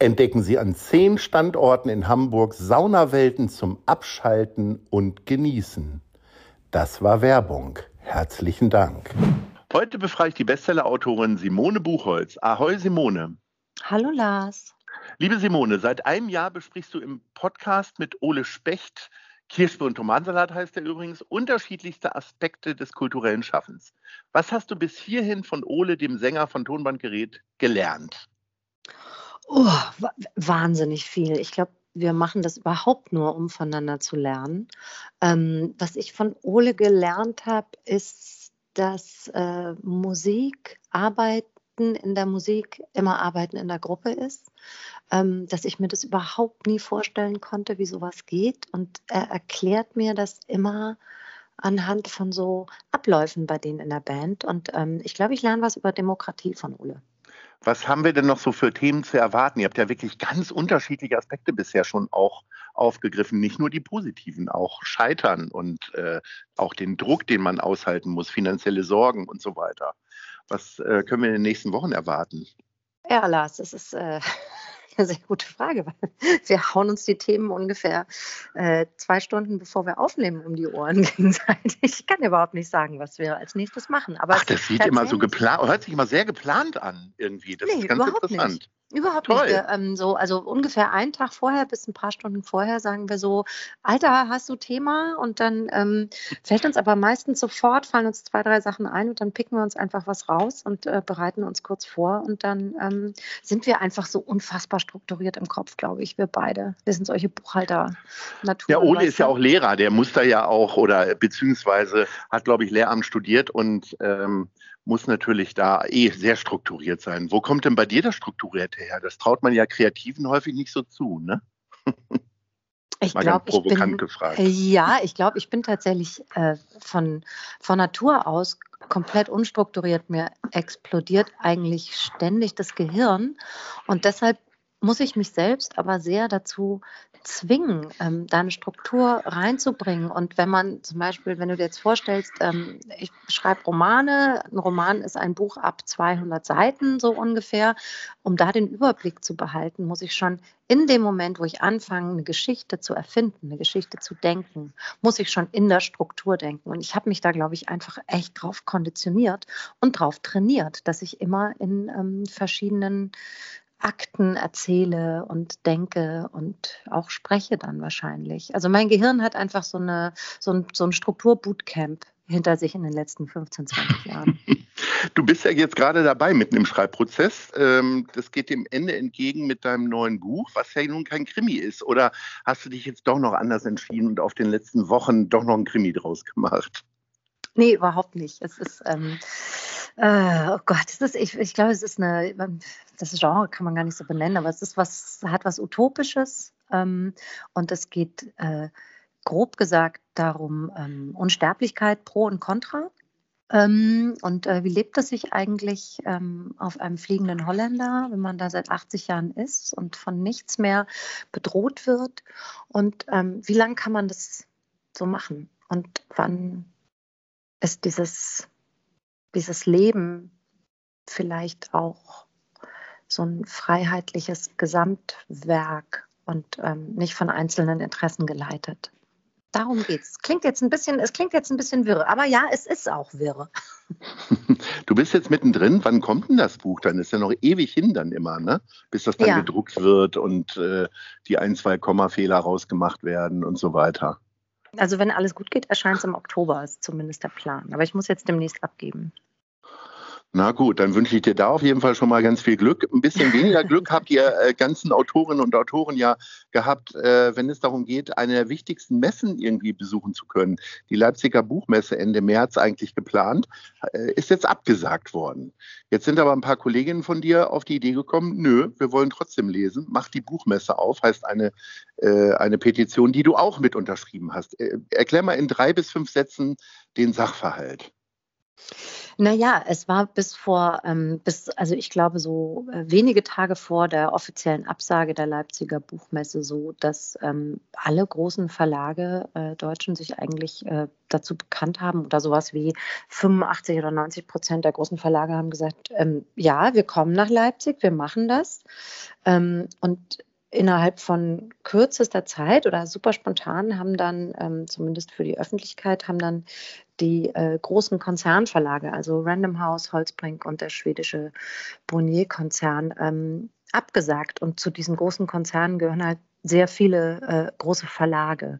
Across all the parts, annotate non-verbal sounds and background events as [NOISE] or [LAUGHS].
entdecken Sie an zehn Standorten in Hamburg Saunawelten zum Abschalten und Genießen. Das war Werbung. Herzlichen Dank. Heute befrage ich die Bestsellerautorin Simone Buchholz. Ahoi Simone. Hallo Lars. Liebe Simone, seit einem Jahr besprichst du im Podcast mit Ole Specht, Kirschbe und Tomatensalat heißt er übrigens, unterschiedlichste Aspekte des kulturellen Schaffens. Was hast du bis hierhin von Ole, dem Sänger von Tonbandgerät, gelernt? Oh, wahnsinnig viel. Ich glaube, wir machen das überhaupt nur, um voneinander zu lernen. Ähm, was ich von Ole gelernt habe, ist, dass äh, Musik, Arbeiten in der Musik immer Arbeiten in der Gruppe ist. Ähm, dass ich mir das überhaupt nie vorstellen konnte, wie sowas geht. Und er erklärt mir das immer anhand von so Abläufen bei denen in der Band. Und ähm, ich glaube, ich lerne was über Demokratie von Ole. Was haben wir denn noch so für Themen zu erwarten? Ihr habt ja wirklich ganz unterschiedliche Aspekte bisher schon auch aufgegriffen, nicht nur die positiven, auch Scheitern und äh, auch den Druck, den man aushalten muss, finanzielle Sorgen und so weiter. Was äh, können wir in den nächsten Wochen erwarten? Ja, Lars, das ist äh, eine sehr gute Frage, weil [LAUGHS] wir hauen uns die Themen ungefähr äh, zwei Stunden bevor wir aufnehmen um die Ohren [LAUGHS] gegenseitig. Ich kann überhaupt nicht sagen, was wir als nächstes machen. Aber Ach, das sieht immer so geplant, hört sich immer sehr geplant an irgendwie. Das nee, ist ganz interessant. Nicht. Überhaupt Toll. nicht. Ähm, so, also ungefähr einen Tag vorher bis ein paar Stunden vorher sagen wir so, Alter, hast du Thema? Und dann ähm, fällt uns aber meistens sofort, fallen uns zwei, drei Sachen ein und dann picken wir uns einfach was raus und äh, bereiten uns kurz vor. Und dann ähm, sind wir einfach so unfassbar strukturiert im Kopf, glaube ich, wir beide. Wir sind solche Buchhalter. Natur. Der Ole ist ja auch Lehrer, der muss da ja auch oder beziehungsweise hat, glaube ich, Lehramt studiert und ähm, muss natürlich da eh sehr strukturiert sein. Wo kommt denn bei dir das Strukturierte her? Das traut man ja Kreativen häufig nicht so zu, ne? [LAUGHS] Ich glaube, ich bin, gefragt. ja, ich glaube, ich bin tatsächlich äh, von, von Natur aus komplett unstrukturiert. Mir explodiert eigentlich ständig das Gehirn und deshalb muss ich mich selbst aber sehr dazu zwingen, ähm, da eine Struktur reinzubringen. Und wenn man zum Beispiel, wenn du dir jetzt vorstellst, ähm, ich schreibe Romane, ein Roman ist ein Buch ab 200 Seiten so ungefähr, um da den Überblick zu behalten, muss ich schon in dem Moment, wo ich anfange, eine Geschichte zu erfinden, eine Geschichte zu denken, muss ich schon in der Struktur denken. Und ich habe mich da, glaube ich, einfach echt drauf konditioniert und drauf trainiert, dass ich immer in ähm, verschiedenen Akten erzähle und denke und auch spreche dann wahrscheinlich. Also mein Gehirn hat einfach so, eine, so ein, so ein Struktur-Bootcamp hinter sich in den letzten 15, 20 Jahren. [LAUGHS] Du bist ja jetzt gerade dabei mitten im Schreibprozess. Ähm, das geht dem Ende entgegen mit deinem neuen Buch, was ja nun kein Krimi ist. Oder hast du dich jetzt doch noch anders entschieden und auf den letzten Wochen doch noch ein Krimi draus gemacht? Nee, überhaupt nicht. Es ist, ähm, äh, oh Gott, das ist, ich, ich glaube, es ist eine, das Genre kann man gar nicht so benennen, aber es ist was, hat was Utopisches ähm, und es geht äh, grob gesagt darum, ähm, Unsterblichkeit pro und contra. Ähm, und äh, wie lebt es sich eigentlich ähm, auf einem fliegenden Holländer, wenn man da seit 80 Jahren ist und von nichts mehr bedroht wird? Und ähm, wie lange kann man das so machen? Und wann ist dieses, dieses Leben vielleicht auch so ein freiheitliches Gesamtwerk und ähm, nicht von einzelnen Interessen geleitet. Darum geht's. Klingt jetzt ein bisschen, es klingt jetzt ein bisschen wirr, aber ja, es ist auch wirr. [LAUGHS] Du bist jetzt mittendrin. Wann kommt denn das Buch dann? Ist ja noch ewig hin dann immer, ne? Bis das dann ja. gedruckt wird und äh, die ein, zwei Kommafehler rausgemacht werden und so weiter. Also wenn alles gut geht, erscheint es im Oktober, ist zumindest der Plan. Aber ich muss jetzt demnächst abgeben. Na gut, dann wünsche ich dir da auf jeden Fall schon mal ganz viel Glück. Ein bisschen weniger Glück habt ihr äh, ganzen Autorinnen und Autoren ja gehabt, äh, wenn es darum geht, eine der wichtigsten Messen irgendwie besuchen zu können. Die Leipziger Buchmesse Ende März eigentlich geplant, äh, ist jetzt abgesagt worden. Jetzt sind aber ein paar Kolleginnen von dir auf die Idee gekommen, nö, wir wollen trotzdem lesen. Mach die Buchmesse auf, heißt eine, äh, eine Petition, die du auch mit unterschrieben hast. Äh, erklär mal in drei bis fünf Sätzen den Sachverhalt. Naja, es war bis vor, ähm, bis, also ich glaube, so äh, wenige Tage vor der offiziellen Absage der Leipziger Buchmesse so, dass ähm, alle großen Verlage äh, Deutschen sich eigentlich äh, dazu bekannt haben oder sowas wie 85 oder 90 Prozent der großen Verlage haben gesagt, ähm, ja, wir kommen nach Leipzig, wir machen das. Ähm, und innerhalb von kürzester Zeit oder super spontan haben dann, ähm, zumindest für die Öffentlichkeit, haben dann die äh, großen Konzernverlage, also Random House, Holzbrink und der schwedische Bonnier-Konzern, ähm, abgesagt. Und zu diesen großen Konzernen gehören halt sehr viele äh, große Verlage.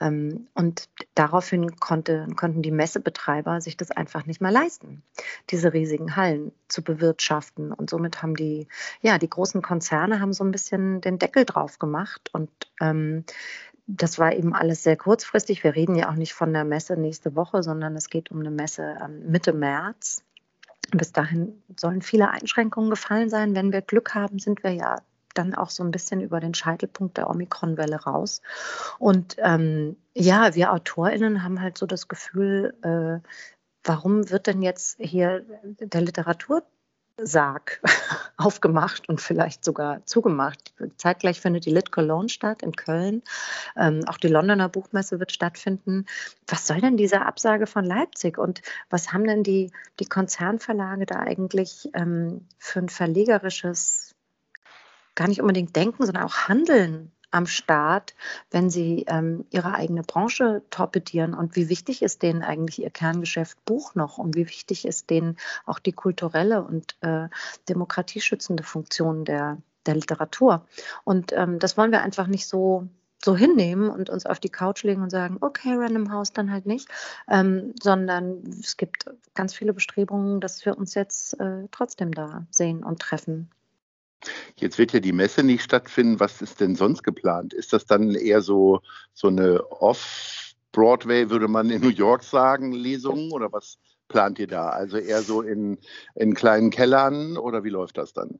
Ähm, und daraufhin konnte, konnten die Messebetreiber sich das einfach nicht mehr leisten, diese riesigen Hallen zu bewirtschaften. Und somit haben die, ja, die großen Konzerne haben so ein bisschen den Deckel drauf gemacht. Und ähm, das war eben alles sehr kurzfristig. Wir reden ja auch nicht von der Messe nächste Woche, sondern es geht um eine Messe Mitte März. Bis dahin sollen viele Einschränkungen gefallen sein. Wenn wir Glück haben, sind wir ja dann auch so ein bisschen über den Scheitelpunkt der Omikron-Welle raus. Und ähm, ja, wir AutorInnen haben halt so das Gefühl, äh, warum wird denn jetzt hier der Literatur Sarg [LAUGHS] aufgemacht und vielleicht sogar zugemacht. Zeitgleich findet die Lit Cologne statt in Köln. Ähm, auch die Londoner Buchmesse wird stattfinden. Was soll denn diese Absage von Leipzig und was haben denn die, die Konzernverlage da eigentlich ähm, für ein verlegerisches, gar nicht unbedingt Denken, sondern auch Handeln am Start, wenn sie ähm, ihre eigene Branche torpedieren? Und wie wichtig ist denen eigentlich ihr Kerngeschäft Buch noch? Und wie wichtig ist denen auch die kulturelle und äh, demokratieschützende Funktion der, der Literatur? Und ähm, das wollen wir einfach nicht so so hinnehmen und uns auf die Couch legen und sagen, okay, Random House dann halt nicht, ähm, sondern es gibt ganz viele Bestrebungen, dass wir uns jetzt äh, trotzdem da sehen und treffen. Jetzt wird ja die Messe nicht stattfinden. Was ist denn sonst geplant? Ist das dann eher so, so eine Off-Broadway, würde man in New York sagen, Lesung oder was plant ihr da? Also eher so in, in kleinen Kellern oder wie läuft das dann?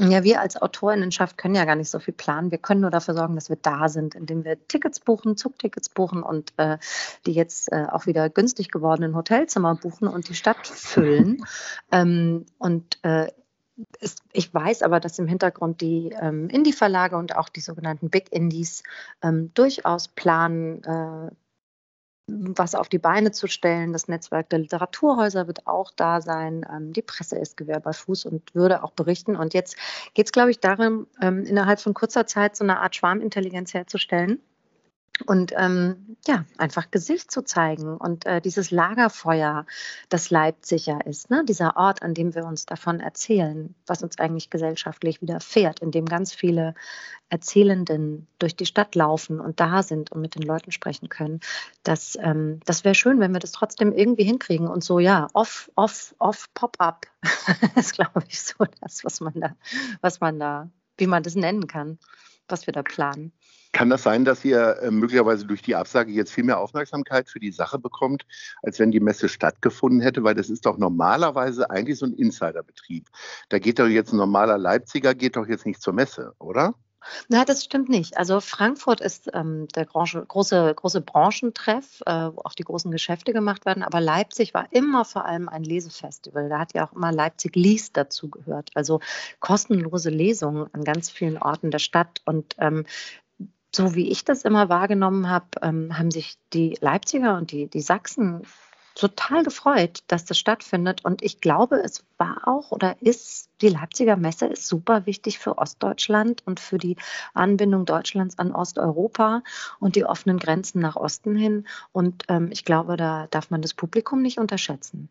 Ja, wir als Autorinnenschaft können ja gar nicht so viel planen. Wir können nur dafür sorgen, dass wir da sind, indem wir Tickets buchen, Zugtickets buchen und äh, die jetzt äh, auch wieder günstig gewordenen Hotelzimmer buchen und die Stadt füllen. [LAUGHS] ähm, und äh, es, ich weiß aber, dass im Hintergrund die ähm, Indie-Verlage und auch die sogenannten Big Indies ähm, durchaus planen, äh, was auf die Beine zu stellen. Das Netzwerk der Literaturhäuser wird auch da sein. Ähm, die Presse ist Gewehr bei Fuß und würde auch berichten. Und jetzt geht es, glaube ich, darum, ähm, innerhalb von kurzer Zeit so eine Art Schwarmintelligenz herzustellen und ähm, ja, einfach Gesicht zu zeigen und äh, dieses Lagerfeuer, das Leipziger ist, ne? dieser Ort, an dem wir uns davon erzählen, was uns eigentlich gesellschaftlich widerfährt, in dem ganz viele Erzählenden durch die Stadt laufen und da sind und mit den Leuten sprechen können. Das, ähm, das wäre schön, wenn wir das trotzdem irgendwie hinkriegen und so, ja, off, off, off, pop-up [LAUGHS] ist, glaube ich, so das, was man da, was man da, wie man das nennen kann, was wir da planen. Kann das sein, dass ihr äh, möglicherweise durch die Absage jetzt viel mehr Aufmerksamkeit für die Sache bekommt, als wenn die Messe stattgefunden hätte? Weil das ist doch normalerweise eigentlich so ein Insiderbetrieb. Da geht doch jetzt ein normaler Leipziger, geht doch jetzt nicht zur Messe, oder? Na, das stimmt nicht. Also Frankfurt ist ähm, der große, große, große Branchentreff, äh, wo auch die großen Geschäfte gemacht werden. Aber Leipzig war immer vor allem ein Lesefestival. Da hat ja auch immer Leipzig liest dazu gehört. Also kostenlose Lesungen an ganz vielen Orten der Stadt. Und ähm, so wie ich das immer wahrgenommen habe, ähm, haben sich die Leipziger und die, die Sachsen total gefreut, dass das stattfindet. Und ich glaube, es war auch oder ist, die Leipziger Messe ist super wichtig für Ostdeutschland und für die Anbindung Deutschlands an Osteuropa und die offenen Grenzen nach Osten hin. Und ähm, ich glaube, da darf man das Publikum nicht unterschätzen.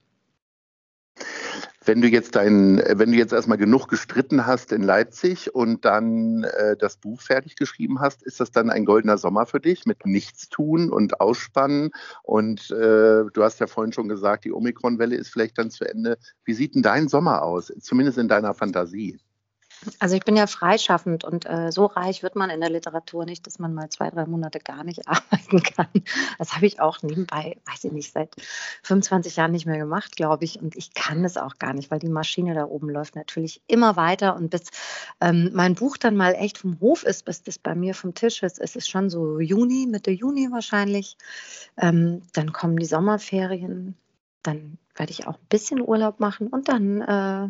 Wenn du jetzt dein, wenn du jetzt erstmal genug gestritten hast in Leipzig und dann äh, das Buch fertig geschrieben hast, ist das dann ein goldener Sommer für dich mit Nichtstun und Ausspannen? Und äh, du hast ja vorhin schon gesagt, die Omikron-Welle ist vielleicht dann zu Ende. Wie sieht denn dein Sommer aus, zumindest in deiner Fantasie? Also ich bin ja freischaffend und äh, so reich wird man in der Literatur nicht, dass man mal zwei, drei Monate gar nicht [LAUGHS] arbeiten kann. Das habe ich auch nebenbei, weiß ich nicht, seit 25 Jahren nicht mehr gemacht, glaube ich. Und ich kann es auch gar nicht, weil die Maschine da oben läuft natürlich immer weiter. Und bis ähm, mein Buch dann mal echt vom Hof ist, bis das bei mir vom Tisch ist, ist es schon so Juni, Mitte Juni wahrscheinlich. Ähm, dann kommen die Sommerferien. Dann werde ich auch ein bisschen Urlaub machen und dann äh,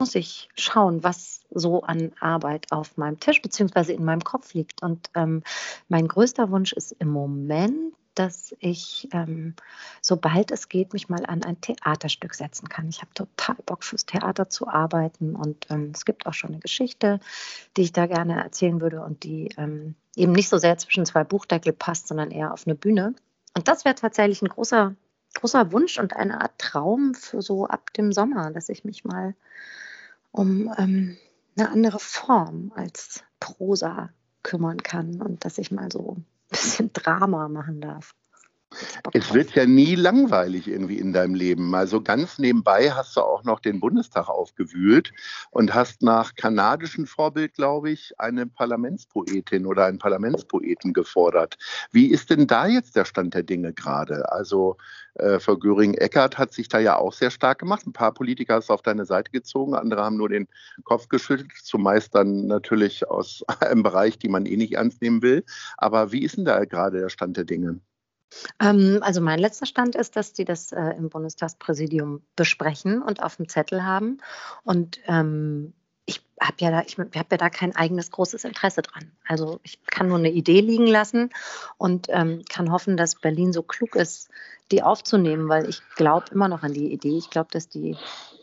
muss ich schauen, was so an Arbeit auf meinem Tisch bzw. in meinem Kopf liegt. Und ähm, mein größter Wunsch ist im Moment, dass ich, ähm, sobald es geht, mich mal an ein Theaterstück setzen kann. Ich habe total Bock fürs Theater zu arbeiten und ähm, es gibt auch schon eine Geschichte, die ich da gerne erzählen würde und die ähm, eben nicht so sehr zwischen zwei Buchdeckel passt, sondern eher auf eine Bühne. Und das wäre tatsächlich ein großer, großer Wunsch und eine Art Traum für so ab dem Sommer, dass ich mich mal um ähm, eine andere Form als Prosa kümmern kann und dass ich mal so ein bisschen Drama machen darf. Es wird ja nie langweilig irgendwie in deinem Leben. Also ganz nebenbei hast du auch noch den Bundestag aufgewühlt und hast nach kanadischem Vorbild, glaube ich, eine Parlamentspoetin oder einen Parlamentspoeten gefordert. Wie ist denn da jetzt der Stand der Dinge gerade? Also äh, Frau Göring-Eckert hat sich da ja auch sehr stark gemacht. Ein paar Politiker hast du auf deine Seite gezogen, andere haben nur den Kopf geschüttelt, zumeist dann natürlich aus [LAUGHS] einem Bereich, die man eh nicht ernst nehmen will. Aber wie ist denn da gerade der Stand der Dinge? Ähm, also mein letzter Stand ist, dass die das äh, im Bundestagspräsidium besprechen und auf dem Zettel haben. Und ähm, ich habe ja, da, hab ja da kein eigenes großes Interesse dran. Also ich kann nur eine Idee liegen lassen und ähm, kann hoffen, dass Berlin so klug ist, die aufzunehmen, weil ich glaube immer noch an die Idee. Ich glaube, dass die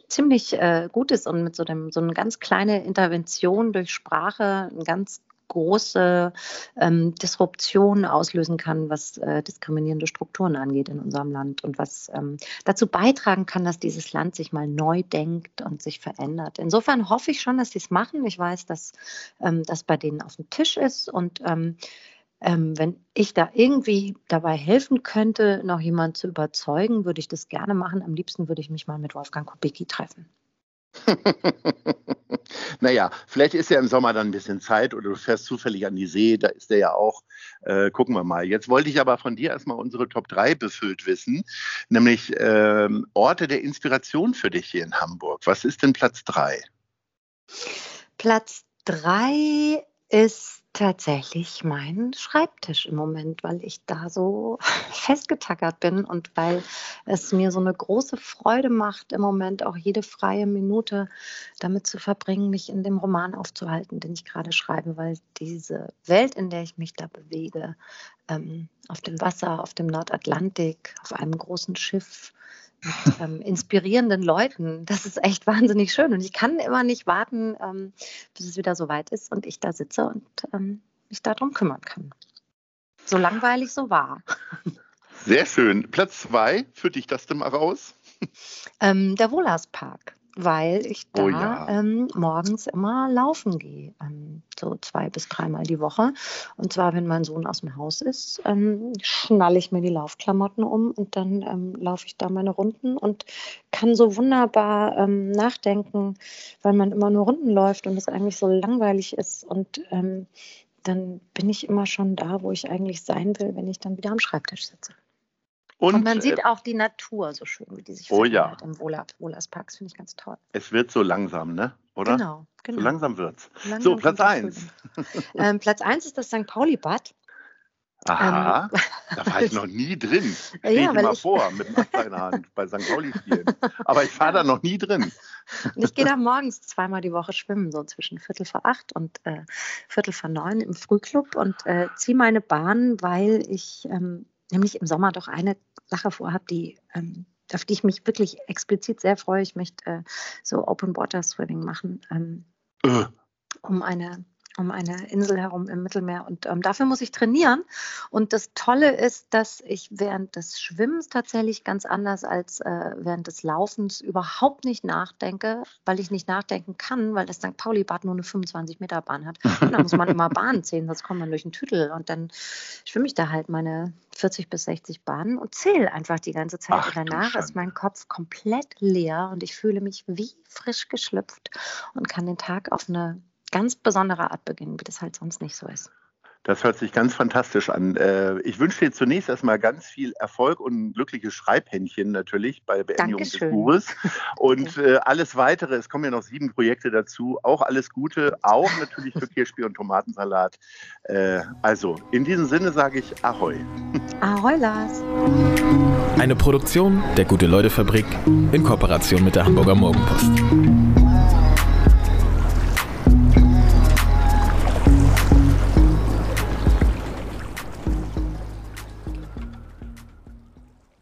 ziemlich äh, gut ist und mit so, dem, so einer ganz kleinen Intervention durch Sprache ein ganz große ähm, Disruption auslösen kann, was äh, diskriminierende Strukturen angeht in unserem Land und was ähm, dazu beitragen kann, dass dieses Land sich mal neu denkt und sich verändert. Insofern hoffe ich schon, dass sie es machen. Ich weiß, dass ähm, das bei denen auf dem Tisch ist und ähm, ähm, wenn ich da irgendwie dabei helfen könnte, noch jemand zu überzeugen, würde ich das gerne machen. Am liebsten würde ich mich mal mit Wolfgang Kubicki treffen. [LAUGHS] naja, vielleicht ist ja im Sommer dann ein bisschen Zeit oder du fährst zufällig an die See, da ist der ja auch. Äh, gucken wir mal. Jetzt wollte ich aber von dir erstmal unsere Top 3 befüllt wissen, nämlich ähm, Orte der Inspiration für dich hier in Hamburg. Was ist denn Platz 3? Platz 3 ist tatsächlich mein Schreibtisch im Moment, weil ich da so [LAUGHS] festgetackert bin und weil es mir so eine große Freude macht, im Moment auch jede freie Minute damit zu verbringen, mich in dem Roman aufzuhalten, den ich gerade schreibe, weil diese Welt, in der ich mich da bewege, ähm, auf dem Wasser, auf dem Nordatlantik, auf einem großen Schiff, ähm, inspirierenden Leuten. Das ist echt wahnsinnig schön. Und ich kann immer nicht warten, ähm, bis es wieder so weit ist und ich da sitze und ähm, mich darum kümmern kann. So langweilig, so wahr. Sehr schön. Platz zwei, für dich das denn mal raus? Ähm, der Wohlerspark weil ich da oh ja. ähm, morgens immer laufen gehe, ähm, so zwei bis dreimal die Woche. Und zwar, wenn mein Sohn aus dem Haus ist, ähm, schnalle ich mir die Laufklamotten um und dann ähm, laufe ich da meine Runden und kann so wunderbar ähm, nachdenken, weil man immer nur Runden läuft und es eigentlich so langweilig ist. Und ähm, dann bin ich immer schon da, wo ich eigentlich sein will, wenn ich dann wieder am Schreibtisch sitze. Und, und, man sieht äh, auch die Natur so schön, wie die sich oh, ja. im Wohlerspark. Das finde ich ganz toll. Es wird so langsam, ne? Oder? Genau. genau. So langsam wird es. So, Platz 1. Ähm, Platz 1 ist das St. Pauli-Bad. Aha, ähm, da war ich [LAUGHS] noch nie drin. Stehe ja, ich immer ich vor mit dem Achter in der Hand bei St. Pauli spielen. Aber ich fahre da noch nie drin. Ich gehe da morgens zweimal die Woche schwimmen, so zwischen Viertel vor acht und äh, Viertel vor neun im Frühclub und äh, ziehe meine Bahn, weil ich ähm, nämlich im Sommer doch eine Sache vorhabe, die, ähm, auf die ich mich wirklich explizit sehr freue. Ich möchte äh, so Open Water Swimming machen, ähm, äh. um eine um eine Insel herum im Mittelmeer. Und ähm, dafür muss ich trainieren. Und das Tolle ist, dass ich während des Schwimmens tatsächlich ganz anders als äh, während des Laufens überhaupt nicht nachdenke, weil ich nicht nachdenken kann, weil das St. Pauli-Bad nur eine 25 Meter Bahn hat. Und da muss man immer Bahnen zählen, sonst kommt man durch den Tüdel. Und dann schwimme ich da halt meine 40 bis 60 Bahnen und zähle einfach die ganze Zeit. Ach, und danach ist mein Kopf komplett leer und ich fühle mich wie frisch geschlüpft und kann den Tag auf eine ganz besondere Art beginnen, wie das halt sonst nicht so ist. Das hört sich ganz fantastisch an. Äh, ich wünsche dir zunächst erstmal ganz viel Erfolg und glückliches Schreibhändchen natürlich bei Beendigung des Buches. Und äh, alles weitere, es kommen ja noch sieben Projekte dazu, auch alles Gute, auch natürlich für [LAUGHS] Kirschbier und Tomatensalat. Äh, also, in diesem Sinne sage ich Ahoi. Ahoi, Lars. Eine Produktion der Gute-Leute-Fabrik in Kooperation mit der Hamburger Morgenpost.